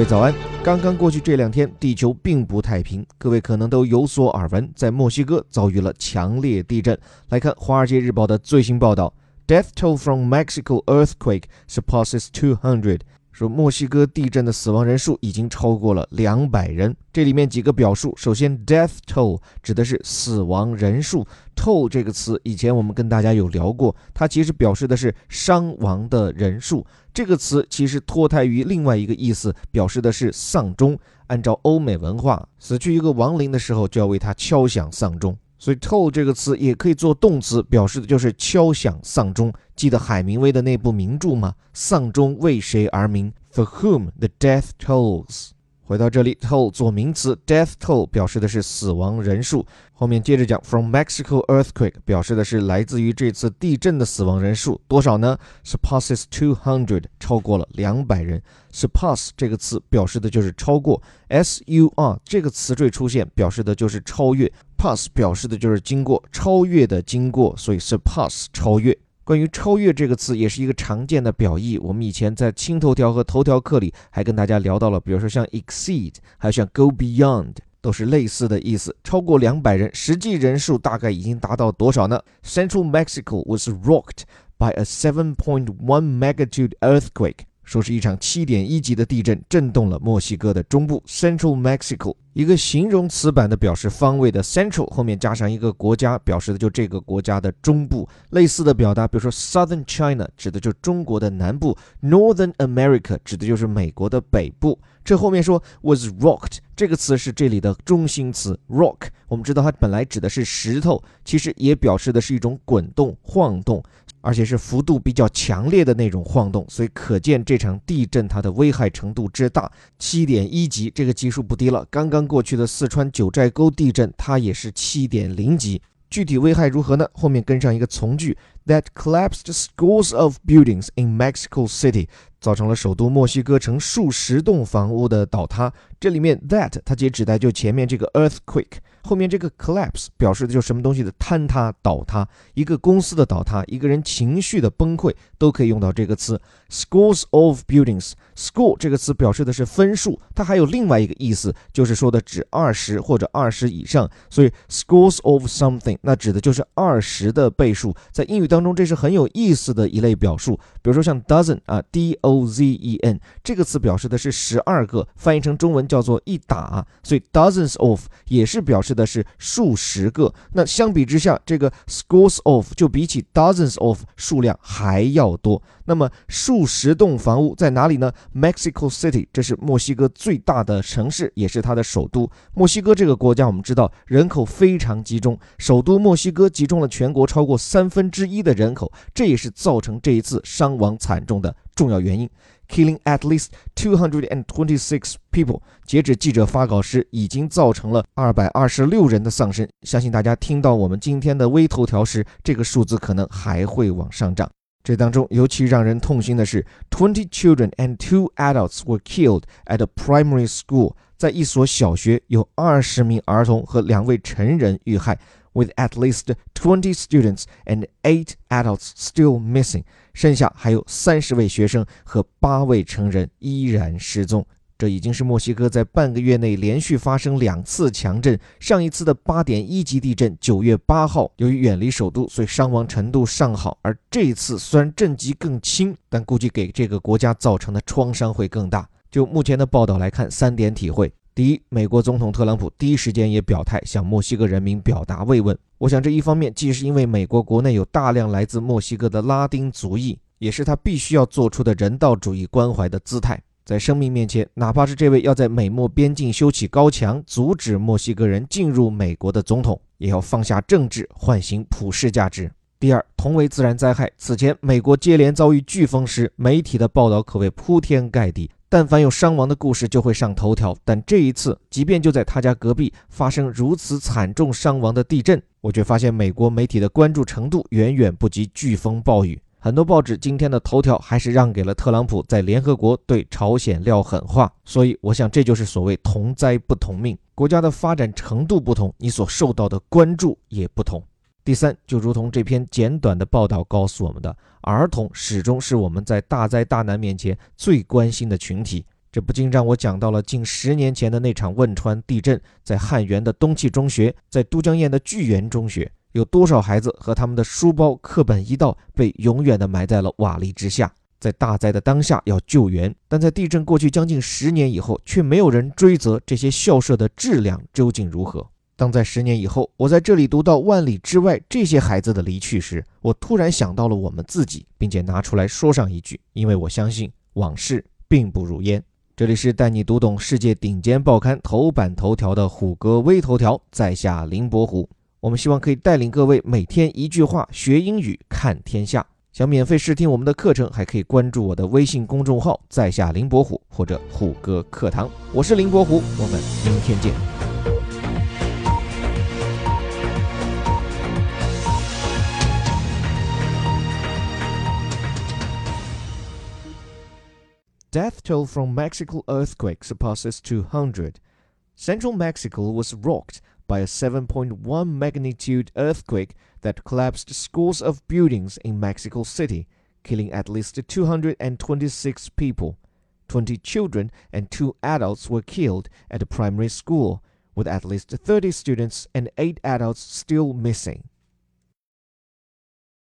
各位早安！刚刚过去这两天，地球并不太平，各位可能都有所耳闻，在墨西哥遭遇了强烈地震。来看《华尔街日报》的最新报道：Death toll from Mexico earthquake surpasses two hundred。说墨西哥地震的死亡人数已经超过了两百人。这里面几个表述，首先，death toll 指的是死亡人数。toll 这个词以前我们跟大家有聊过，它其实表示的是伤亡的人数。这个词其实脱胎于另外一个意思，表示的是丧钟。按照欧美文化，死去一个亡灵的时候，就要为他敲响丧钟。所以，toll 这个词也可以做动词，表示的就是敲响丧钟。记得海明威的那部名著吗？丧钟为谁而鸣？For whom the death tolls。回到这里，toll 做名词，death toll 表示的是死亡人数。后面接着讲，from Mexico earthquake 表示的是来自于这次地震的死亡人数多少呢？surpasses two hundred 超过了两百人。surpass 这个词表示的就是超过，s u r 这个词缀出现表示的就是超越，pass 表示的就是经过，超越的经过，所以 surpass 超越。关于“超越”这个词，也是一个常见的表意。我们以前在青头条和头条课里还跟大家聊到了，比如说像 exceed，还有像 go beyond，都是类似的意思。超过两百人，实际人数大概已经达到多少呢？Central Mexico was rocked by a 7.1 magnitude earthquake. 说是一场七点一级的地震震动了墨西哥的中部 Central Mexico，一个形容词版的表示方位的 Central 后面加上一个国家，表示的就这个国家的中部。类似的表达，比如说 Southern China 指的就中国的南部，Northern America 指的就是美国的北部。这后面说 was rocked 这个词是这里的中心词 rock，我们知道它本来指的是石头，其实也表示的是一种滚动、晃动。而且是幅度比较强烈的那种晃动，所以可见这场地震它的危害程度之大。七点一级，这个级数不低了。刚刚过去的四川九寨沟地震，它也是七点零级。具体危害如何呢？后面跟上一个从句：That collapsed scores of buildings in Mexico City，造成了首都墨西哥城数十栋房屋的倒塌。这里面 that 它其实指代就前面这个 earthquake。后面这个 collapse 表示的就是什么东西的坍塌、倒塌，一个公司的倒塌，一个人情绪的崩溃，都可以用到这个词。Scores of buildings，score 这个词表示的是分数，它还有另外一个意思，就是说的指二十或者二十以上。所以 scores of something，那指的就是二十的倍数。在英语当中，这是很有意思的一类表述。比如说像 dozen 啊，d o z e n 这个词表示的是十二个，翻译成中文叫做一打。所以 dozens of 也是表示。指的是数十个，那相比之下，这个 scores of 就比起 dozens of 数量还要多。那么数十栋房屋在哪里呢？Mexico City，这是墨西哥最大的城市，也是它的首都。墨西哥这个国家，我们知道人口非常集中，首都墨西哥集中了全国超过三分之一的人口，这也是造成这一次伤亡惨重的重要原因。Killing at least 226 people。截止记者发稿时，已经造成了二百二十六人的丧生。相信大家听到我们今天的微头条时，这个数字可能还会往上涨。这当中尤其让人痛心的是，twenty children and two adults were killed at a primary school。在一所小学，有二十名儿童和两位成人遇害。with at least twenty students and eight adults still missing，剩下还有三十位学生和八位成人依然失踪。这已经是墨西哥在半个月内连续发生两次强震。上一次的八点一级地震，九月八号，由于远离首都，所以伤亡程度尚好。而这一次虽然震级更轻，但估计给这个国家造成的创伤会更大。就目前的报道来看，三点体会。第一，美国总统特朗普第一时间也表态，向墨西哥人民表达慰问。我想，这一方面既是因为美国国内有大量来自墨西哥的拉丁族裔，也是他必须要做出的人道主义关怀的姿态。在生命面前，哪怕是这位要在美墨边境修起高墙，阻止墨西哥人进入美国的总统，也要放下政治，唤醒普世价值。第二，同为自然灾害，此前美国接连遭遇飓风时，媒体的报道可谓铺天盖地。但凡有伤亡的故事，就会上头条。但这一次，即便就在他家隔壁发生如此惨重伤亡的地震，我却发现美国媒体的关注程度远远不及飓风暴雨。很多报纸今天的头条还是让给了特朗普在联合国对朝鲜撂狠话。所以，我想这就是所谓同灾不同命。国家的发展程度不同，你所受到的关注也不同。第三，就如同这篇简短的报道告诉我们的，儿童始终是我们在大灾大难面前最关心的群体。这不禁让我讲到了近十年前的那场汶川地震，在汉源的东汽中学，在都江堰的巨源中学，有多少孩子和他们的书包、课本一道被永远的埋在了瓦砾之下？在大灾的当下要救援，但在地震过去将近十年以后，却没有人追责这些校舍的质量究竟如何。当在十年以后，我在这里读到万里之外这些孩子的离去时，我突然想到了我们自己，并且拿出来说上一句，因为我相信往事并不如烟。这里是带你读懂世界顶尖报刊头版头条的虎哥微头条，在下林伯虎。我们希望可以带领各位每天一句话学英语看天下。想免费试听我们的课程，还可以关注我的微信公众号“在下林伯虎”或者“虎哥课堂”。我是林伯虎，我们明天见。Death toll from Mexico earthquake surpasses 200. Central Mexico was rocked by a 7.1 magnitude earthquake that collapsed scores of buildings in Mexico City, killing at least 226 people. 20 children and 2 adults were killed at a primary school, with at least 30 students and 8 adults still missing.